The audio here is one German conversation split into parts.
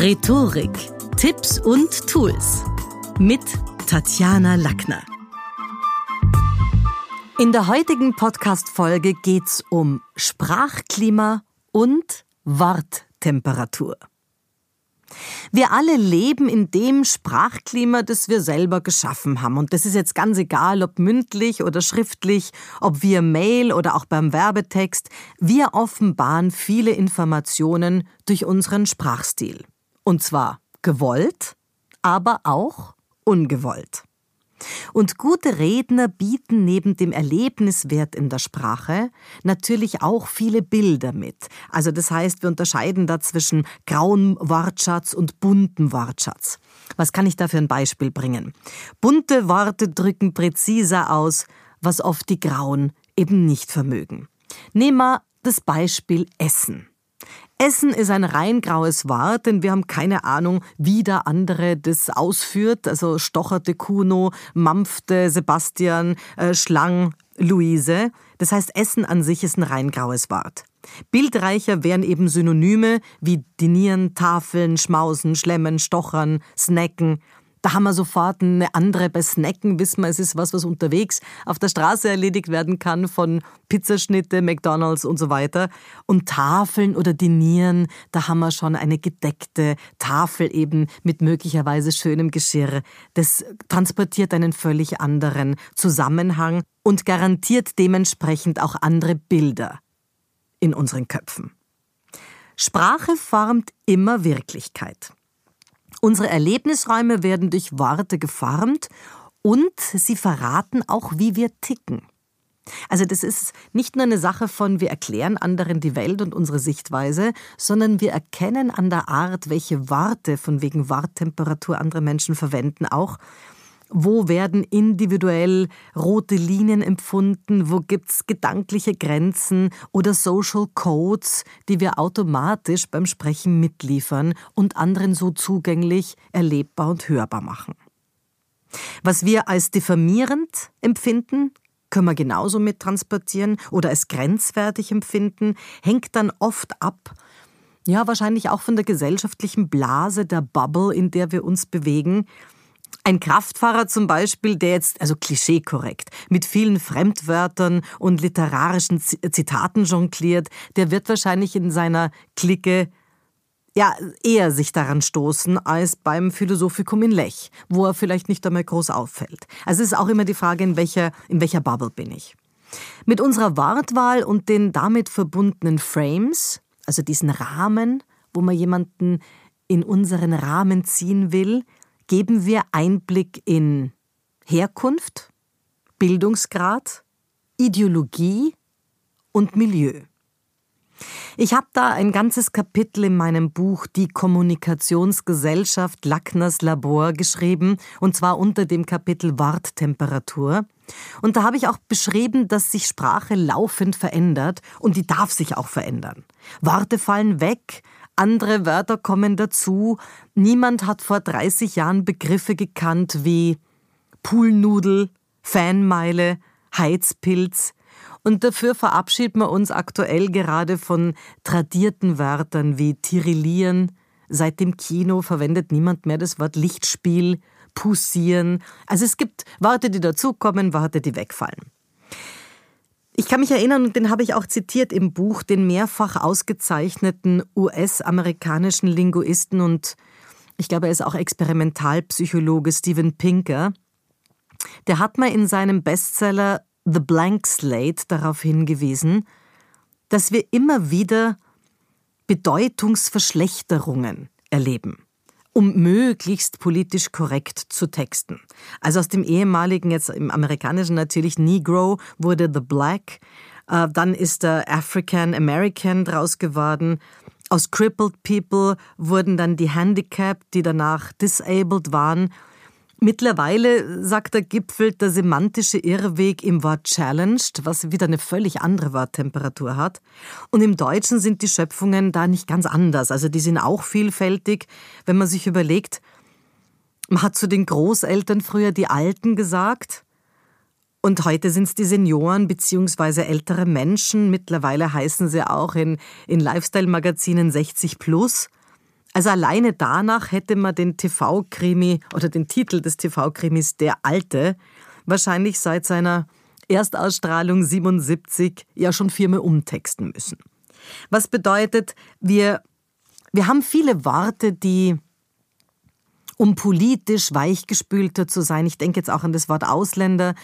Rhetorik, Tipps und Tools mit Tatjana Lackner. In der heutigen Podcast-Folge geht's um Sprachklima und Worttemperatur. Wir alle leben in dem Sprachklima, das wir selber geschaffen haben. Und das ist jetzt ganz egal, ob mündlich oder schriftlich, ob via Mail oder auch beim Werbetext. Wir offenbaren viele Informationen durch unseren Sprachstil. Und zwar gewollt, aber auch ungewollt. Und gute Redner bieten neben dem Erlebniswert in der Sprache natürlich auch viele Bilder mit. Also das heißt, wir unterscheiden da zwischen grauem Wortschatz und buntem Wortschatz. Was kann ich da für ein Beispiel bringen? Bunte Worte drücken präziser aus, was oft die grauen eben nicht vermögen. Nehmen wir das Beispiel Essen. Essen ist ein rein graues Wort, denn wir haben keine Ahnung, wie der andere das ausführt. Also stocherte Kuno, mampfte Sebastian, äh, schlang Luise. Das heißt, Essen an sich ist ein rein graues Wort. Bildreicher wären eben Synonyme wie dinieren, tafeln, schmausen, schlemmen, stochern, snacken. Da haben wir sofort eine andere. Bei Snacken wissen wir, es ist was, was unterwegs auf der Straße erledigt werden kann von Pizzaschnitte, McDonalds und so weiter. Und Tafeln oder Dinieren, da haben wir schon eine gedeckte Tafel eben mit möglicherweise schönem Geschirr. Das transportiert einen völlig anderen Zusammenhang und garantiert dementsprechend auch andere Bilder in unseren Köpfen. Sprache formt immer Wirklichkeit. Unsere Erlebnisräume werden durch Worte geformt und sie verraten auch, wie wir ticken. Also das ist nicht nur eine Sache von, wir erklären anderen die Welt und unsere Sichtweise, sondern wir erkennen an der Art, welche Worte von wegen Worttemperatur andere Menschen verwenden, auch wo werden individuell rote Linien empfunden? Wo gibt's gedankliche Grenzen oder Social Codes, die wir automatisch beim Sprechen mitliefern und anderen so zugänglich, erlebbar und hörbar machen? Was wir als diffamierend empfinden, können wir genauso mit transportieren oder als grenzwertig empfinden, hängt dann oft ab, ja, wahrscheinlich auch von der gesellschaftlichen Blase, der Bubble, in der wir uns bewegen, ein Kraftfahrer zum Beispiel, der jetzt, also klischeekorrekt, mit vielen Fremdwörtern und literarischen Zitaten jongliert, der wird wahrscheinlich in seiner Clique ja, eher sich daran stoßen als beim Philosophikum in Lech, wo er vielleicht nicht einmal groß auffällt. Also es ist auch immer die Frage, in welcher, in welcher Bubble bin ich. Mit unserer Wortwahl und den damit verbundenen Frames, also diesen Rahmen, wo man jemanden in unseren Rahmen ziehen will, geben wir Einblick in Herkunft, Bildungsgrad, Ideologie und Milieu. Ich habe da ein ganzes Kapitel in meinem Buch Die Kommunikationsgesellschaft Lackners Labor geschrieben, und zwar unter dem Kapitel Worttemperatur. Und da habe ich auch beschrieben, dass sich Sprache laufend verändert und die darf sich auch verändern. Worte fallen weg, andere Wörter kommen dazu. Niemand hat vor 30 Jahren Begriffe gekannt wie Poolnudel, Fanmeile, Heizpilz. Und dafür verabschieden wir uns aktuell gerade von tradierten Wörtern wie Tirillieren. Seit dem Kino verwendet niemand mehr das Wort Lichtspiel, Pussieren. Also es gibt Worte, die dazukommen, Worte, die wegfallen. Ich kann mich erinnern, und den habe ich auch zitiert im Buch, den mehrfach ausgezeichneten US-amerikanischen Linguisten und ich glaube, er ist auch Experimentalpsychologe Steven Pinker. Der hat mal in seinem Bestseller The Blank Slate darauf hingewiesen, dass wir immer wieder Bedeutungsverschlechterungen erleben um möglichst politisch korrekt zu texten. Also aus dem ehemaligen, jetzt im amerikanischen natürlich Negro, wurde The Black, äh, dann ist der African American draus geworden. Aus Crippled People wurden dann die Handicapped, die danach Disabled waren. Mittlerweile, sagt der Gipfel, der semantische Irrweg im Wort challenged, was wieder eine völlig andere Worttemperatur hat. Und im Deutschen sind die Schöpfungen da nicht ganz anders. Also die sind auch vielfältig, wenn man sich überlegt, man hat zu den Großeltern früher die Alten gesagt. Und heute sind es die Senioren bzw. ältere Menschen. Mittlerweile heißen sie auch in, in Lifestyle-Magazinen 60 plus. Also alleine danach hätte man den TV-Krimi oder den Titel des TV-Krimis Der Alte wahrscheinlich seit seiner Erstausstrahlung 77 ja schon viermal umtexten müssen. Was bedeutet, wir, wir haben viele Worte, die um politisch weichgespülter zu sein, ich denke jetzt auch an das Wort Ausländer,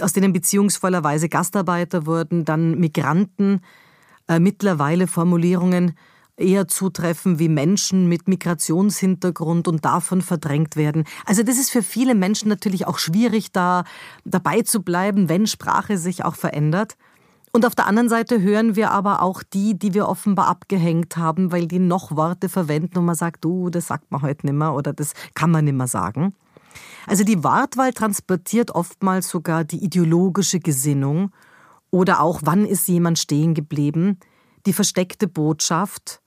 aus denen beziehungsvollerweise Gastarbeiter wurden, dann Migranten, äh, mittlerweile Formulierungen eher zutreffen wie Menschen mit Migrationshintergrund und davon verdrängt werden. Also das ist für viele Menschen natürlich auch schwierig, da dabei zu bleiben, wenn Sprache sich auch verändert. Und auf der anderen Seite hören wir aber auch die, die wir offenbar abgehängt haben, weil die noch Worte verwenden und man sagt, du, das sagt man heute nimmer oder das kann man nimmer sagen. Also die Wortwahl transportiert oftmals sogar die ideologische Gesinnung oder auch, wann ist jemand stehen geblieben, die versteckte Botschaft.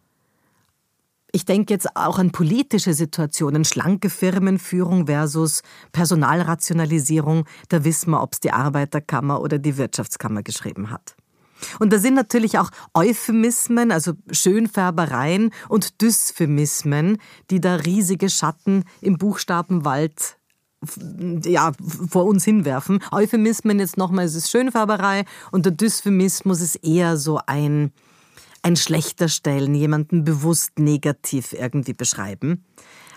Ich denke jetzt auch an politische Situationen, schlanke Firmenführung versus Personalrationalisierung. Da wissen wir, ob es die Arbeiterkammer oder die Wirtschaftskammer geschrieben hat. Und da sind natürlich auch Euphemismen, also Schönfärbereien und Dysphemismen, die da riesige Schatten im Buchstabenwald ja, vor uns hinwerfen. Euphemismen jetzt nochmal, es ist Schönfärberei und der Dysphemismus ist eher so ein, ein schlechter Stellen, jemanden bewusst negativ irgendwie beschreiben.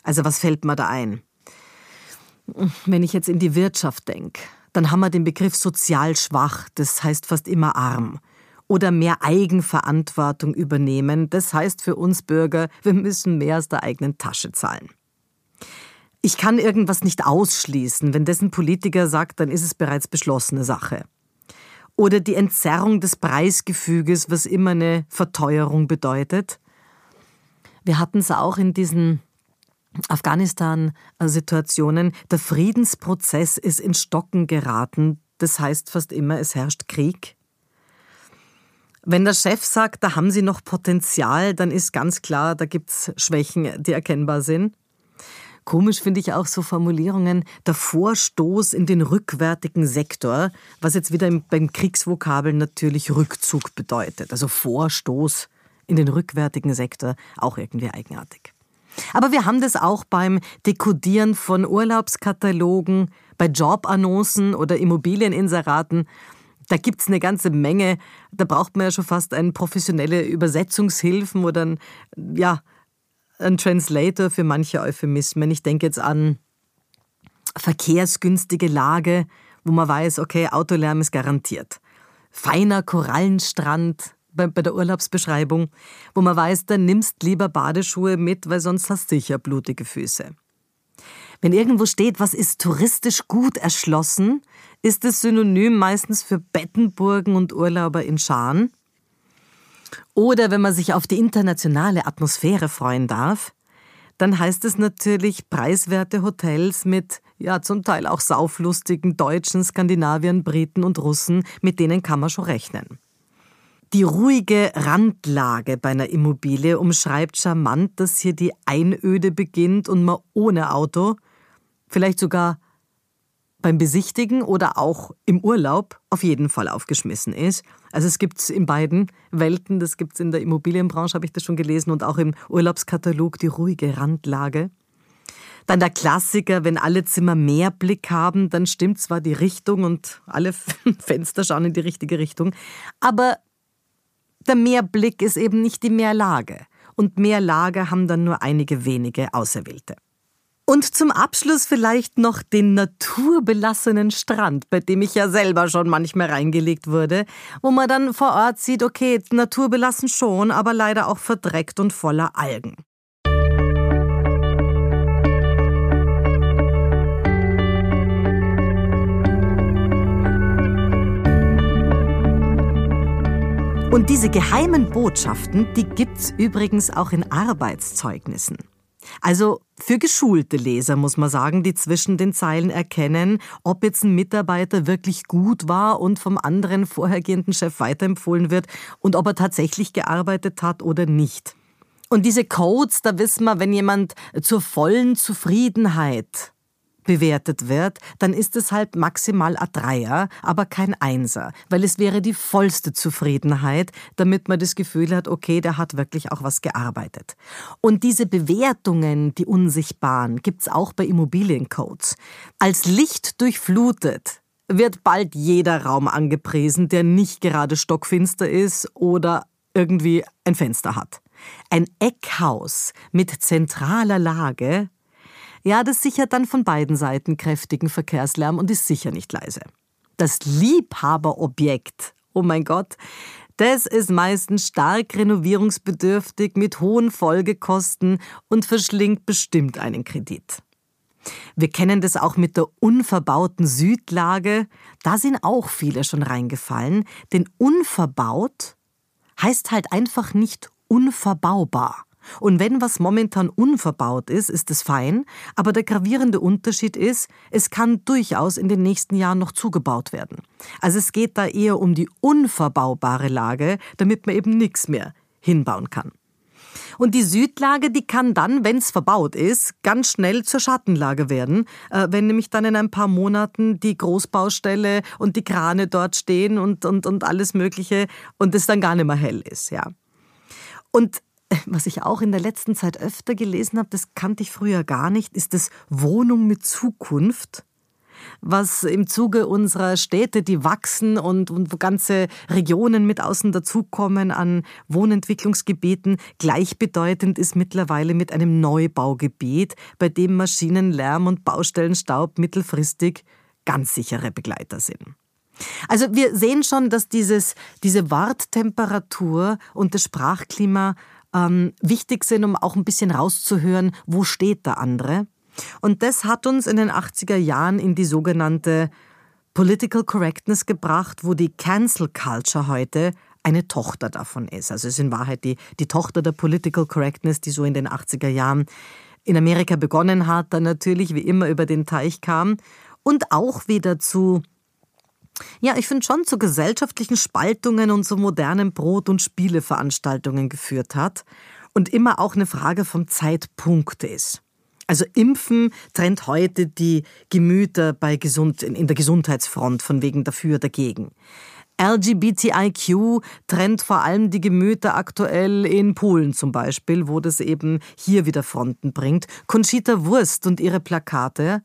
Also was fällt mir da ein? Wenn ich jetzt in die Wirtschaft denke, dann haben wir den Begriff sozial schwach, das heißt fast immer arm. Oder mehr Eigenverantwortung übernehmen, das heißt für uns Bürger, wir müssen mehr aus der eigenen Tasche zahlen. Ich kann irgendwas nicht ausschließen. Wenn dessen Politiker sagt, dann ist es bereits beschlossene Sache. Oder die Entzerrung des Preisgefüges, was immer eine Verteuerung bedeutet. Wir hatten es auch in diesen Afghanistan-Situationen. Der Friedensprozess ist in Stocken geraten. Das heißt fast immer, es herrscht Krieg. Wenn der Chef sagt, da haben Sie noch Potenzial, dann ist ganz klar, da gibt es Schwächen, die erkennbar sind. Komisch finde ich auch so Formulierungen, der Vorstoß in den rückwärtigen Sektor, was jetzt wieder beim Kriegsvokabel natürlich Rückzug bedeutet. Also Vorstoß in den rückwärtigen Sektor, auch irgendwie eigenartig. Aber wir haben das auch beim Dekodieren von Urlaubskatalogen, bei Jobannoncen oder Immobilieninseraten. Da gibt es eine ganze Menge. Da braucht man ja schon fast eine professionelle Übersetzungshilfen oder ein, ja, ein Translator für manche Euphemismen. Ich denke jetzt an verkehrsgünstige Lage, wo man weiß, okay, Autolärm ist garantiert. Feiner Korallenstrand bei, bei der Urlaubsbeschreibung, wo man weiß, dann nimmst lieber Badeschuhe mit, weil sonst hast du sicher blutige Füße. Wenn irgendwo steht, was ist touristisch gut erschlossen, ist es synonym meistens für Bettenburgen und Urlauber in Scharen. Oder wenn man sich auf die internationale Atmosphäre freuen darf, dann heißt es natürlich preiswerte Hotels mit, ja, zum Teil auch sauflustigen Deutschen, Skandinaviern, Briten und Russen, mit denen kann man schon rechnen. Die ruhige Randlage bei einer Immobilie umschreibt charmant, dass hier die Einöde beginnt und man ohne Auto, vielleicht sogar beim Besichtigen oder auch im Urlaub auf jeden Fall aufgeschmissen ist. Also es gibt es in beiden Welten, das gibt es in der Immobilienbranche, habe ich das schon gelesen, und auch im Urlaubskatalog die ruhige Randlage. Dann der Klassiker, wenn alle Zimmer mehr Blick haben, dann stimmt zwar die Richtung und alle Fenster schauen in die richtige Richtung, aber der Mehrblick ist eben nicht die Mehrlage. Und Mehrlage haben dann nur einige wenige Auserwählte. Und zum Abschluss vielleicht noch den naturbelassenen Strand, bei dem ich ja selber schon manchmal reingelegt wurde, wo man dann vor Ort sieht, okay, naturbelassen schon, aber leider auch verdreckt und voller Algen. Und diese geheimen Botschaften, die gibt's übrigens auch in Arbeitszeugnissen. Also für geschulte Leser muss man sagen, die zwischen den Zeilen erkennen, ob jetzt ein Mitarbeiter wirklich gut war und vom anderen vorhergehenden Chef weiterempfohlen wird und ob er tatsächlich gearbeitet hat oder nicht. Und diese Codes, da wissen wir, wenn jemand zur vollen Zufriedenheit bewertet wird, dann ist es halt maximal a Dreier, aber kein Einser, weil es wäre die vollste Zufriedenheit, damit man das Gefühl hat, okay, der hat wirklich auch was gearbeitet. Und diese Bewertungen, die unsichtbaren, gibt's auch bei Immobiliencodes. Als Licht durchflutet wird bald jeder Raum angepriesen, der nicht gerade stockfinster ist oder irgendwie ein Fenster hat. Ein Eckhaus mit zentraler Lage ja, das sichert dann von beiden Seiten kräftigen Verkehrslärm und ist sicher nicht leise. Das Liebhaberobjekt, oh mein Gott, das ist meistens stark renovierungsbedürftig mit hohen Folgekosten und verschlingt bestimmt einen Kredit. Wir kennen das auch mit der unverbauten Südlage. Da sind auch viele schon reingefallen. Denn unverbaut heißt halt einfach nicht unverbaubar. Und wenn was momentan unverbaut ist, ist es fein, aber der gravierende Unterschied ist, es kann durchaus in den nächsten Jahren noch zugebaut werden. Also es geht da eher um die unverbaubare Lage, damit man eben nichts mehr hinbauen kann. Und die Südlage, die kann dann, wenn es verbaut ist, ganz schnell zur Schattenlage werden, äh, wenn nämlich dann in ein paar Monaten die Großbaustelle und die Krane dort stehen und, und, und alles Mögliche und es dann gar nicht mehr hell ist, ja. Und was ich auch in der letzten Zeit öfter gelesen habe, das kannte ich früher gar nicht, ist das Wohnung mit Zukunft was im Zuge unserer Städte, die wachsen und, und wo ganze Regionen mit außen dazukommen an Wohnentwicklungsgebieten, gleichbedeutend ist mittlerweile mit einem Neubaugebiet, bei dem Maschinenlärm und Baustellenstaub mittelfristig ganz sichere Begleiter sind. Also wir sehen schon, dass dieses, diese Warttemperatur und das Sprachklima ähm, wichtig sind, um auch ein bisschen rauszuhören, wo steht der andere. Und das hat uns in den 80er Jahren in die sogenannte Political Correctness gebracht, wo die Cancel Culture heute eine Tochter davon ist. Also es ist in Wahrheit die, die Tochter der Political Correctness, die so in den 80er Jahren in Amerika begonnen hat, dann natürlich wie immer über den Teich kam und auch wieder zu ja, ich finde schon zu gesellschaftlichen Spaltungen und zu modernen Brot- und Spieleveranstaltungen geführt hat und immer auch eine Frage vom Zeitpunkt ist. Also Impfen trennt heute die Gemüter bei Gesund, in der Gesundheitsfront von wegen dafür, dagegen. LGBTIQ trennt vor allem die Gemüter aktuell in Polen zum Beispiel, wo das eben hier wieder Fronten bringt. Conchita Wurst und ihre Plakate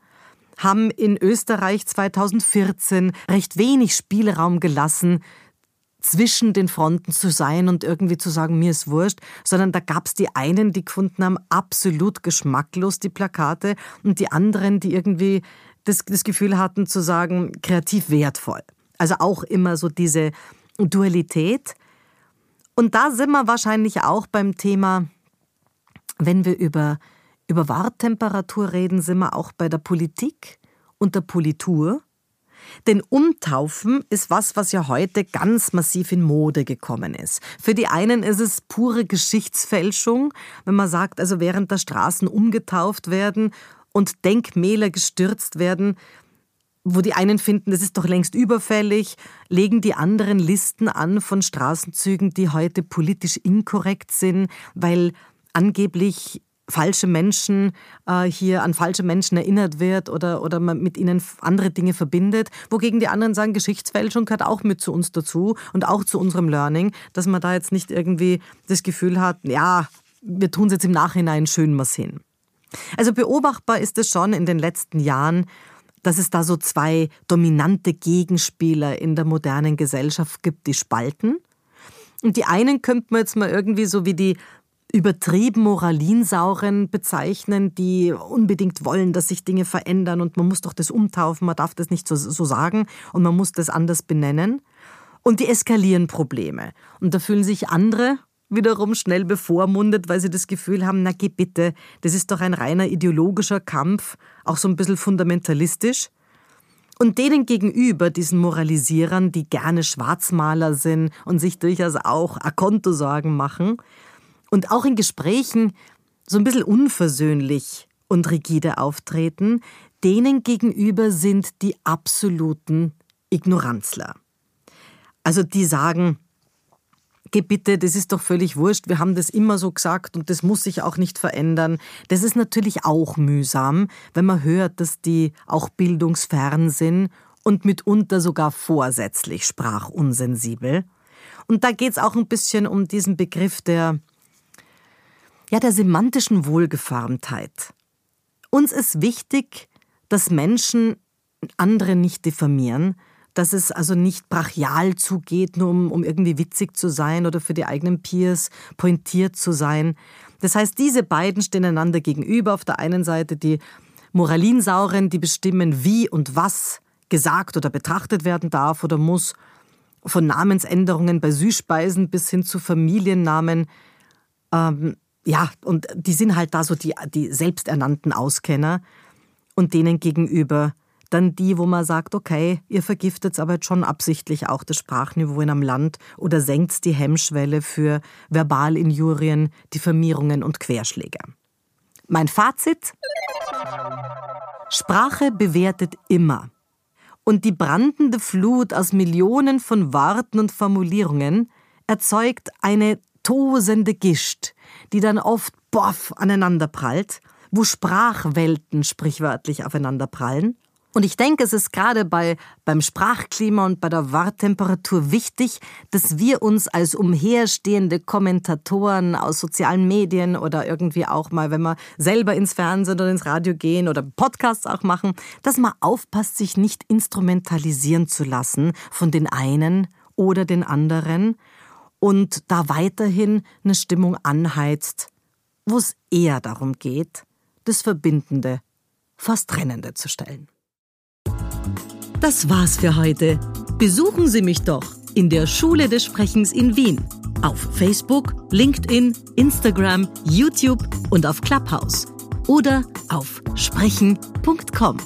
haben in Österreich 2014 recht wenig Spielraum gelassen, zwischen den Fronten zu sein und irgendwie zu sagen, mir ist wurscht, sondern da gab es die einen, die gefunden haben, absolut geschmacklos die Plakate und die anderen, die irgendwie das, das Gefühl hatten zu sagen, kreativ wertvoll. Also auch immer so diese Dualität. Und da sind wir wahrscheinlich auch beim Thema, wenn wir über über Warttemperatur reden sind wir auch bei der Politik und der Politur. Denn Umtaufen ist was, was ja heute ganz massiv in Mode gekommen ist. Für die einen ist es pure Geschichtsfälschung, wenn man sagt, also während der Straßen umgetauft werden und Denkmäler gestürzt werden, wo die einen finden, das ist doch längst überfällig, legen die anderen Listen an von Straßenzügen, die heute politisch inkorrekt sind, weil angeblich falsche Menschen äh, hier an falsche Menschen erinnert wird oder, oder man mit ihnen andere Dinge verbindet. Wogegen die anderen sagen, Geschichtsfälschung gehört auch mit zu uns dazu und auch zu unserem Learning, dass man da jetzt nicht irgendwie das Gefühl hat, ja, wir tun es jetzt im Nachhinein schön was hin. Also beobachtbar ist es schon in den letzten Jahren, dass es da so zwei dominante Gegenspieler in der modernen Gesellschaft gibt, die spalten. Und die einen könnte man jetzt mal irgendwie so wie die übertrieben Moralinsauren bezeichnen, die unbedingt wollen, dass sich Dinge verändern und man muss doch das umtaufen, man darf das nicht so, so sagen und man muss das anders benennen. Und die eskalieren Probleme. Und da fühlen sich andere wiederum schnell bevormundet, weil sie das Gefühl haben, na geh bitte, das ist doch ein reiner ideologischer Kampf, auch so ein bisschen fundamentalistisch. Und denen gegenüber, diesen Moralisierern, die gerne Schwarzmaler sind und sich durchaus auch Akontosorgen machen, und auch in Gesprächen so ein bisschen unversöhnlich und rigide auftreten, denen gegenüber sind die absoluten Ignoranzler. Also die sagen, geh bitte, das ist doch völlig wurscht, wir haben das immer so gesagt und das muss sich auch nicht verändern. Das ist natürlich auch mühsam, wenn man hört, dass die auch bildungsfern sind und mitunter sogar vorsätzlich sprachunsensibel. Und da geht es auch ein bisschen um diesen Begriff der, ja, der semantischen Wohlgeformtheit. Uns ist wichtig, dass Menschen andere nicht diffamieren, dass es also nicht brachial zugeht, nur um, um irgendwie witzig zu sein oder für die eigenen Peers pointiert zu sein. Das heißt, diese beiden stehen einander gegenüber. Auf der einen Seite die Moralinsauren, die bestimmen, wie und was gesagt oder betrachtet werden darf oder muss, von Namensänderungen bei Süßspeisen bis hin zu Familiennamen. Ähm, ja, und die sind halt da so die, die selbsternannten Auskenner und denen gegenüber dann die, wo man sagt, okay, ihr vergiftet aber jetzt schon absichtlich auch das Sprachniveau in einem Land oder senkt die Hemmschwelle für Verbalinjurien, Diffamierungen und Querschläge. Mein Fazit? Sprache bewertet immer. Und die brandende Flut aus Millionen von Worten und Formulierungen erzeugt eine tosende Gischt, die dann oft boff aneinanderprallt, wo Sprachwelten sprichwörtlich aufeinanderprallen und ich denke, es ist gerade bei, beim Sprachklima und bei der Worttemperatur wichtig, dass wir uns als umherstehende Kommentatoren aus sozialen Medien oder irgendwie auch mal, wenn wir selber ins Fernsehen oder ins Radio gehen oder Podcasts auch machen, dass man aufpasst, sich nicht instrumentalisieren zu lassen von den einen oder den anderen und da weiterhin eine Stimmung anheizt, wo es eher darum geht, das Verbindende fast Trennende zu stellen. Das war's für heute. Besuchen Sie mich doch in der Schule des Sprechens in Wien. Auf Facebook, LinkedIn, Instagram, YouTube und auf Clubhouse. Oder auf sprechen.com.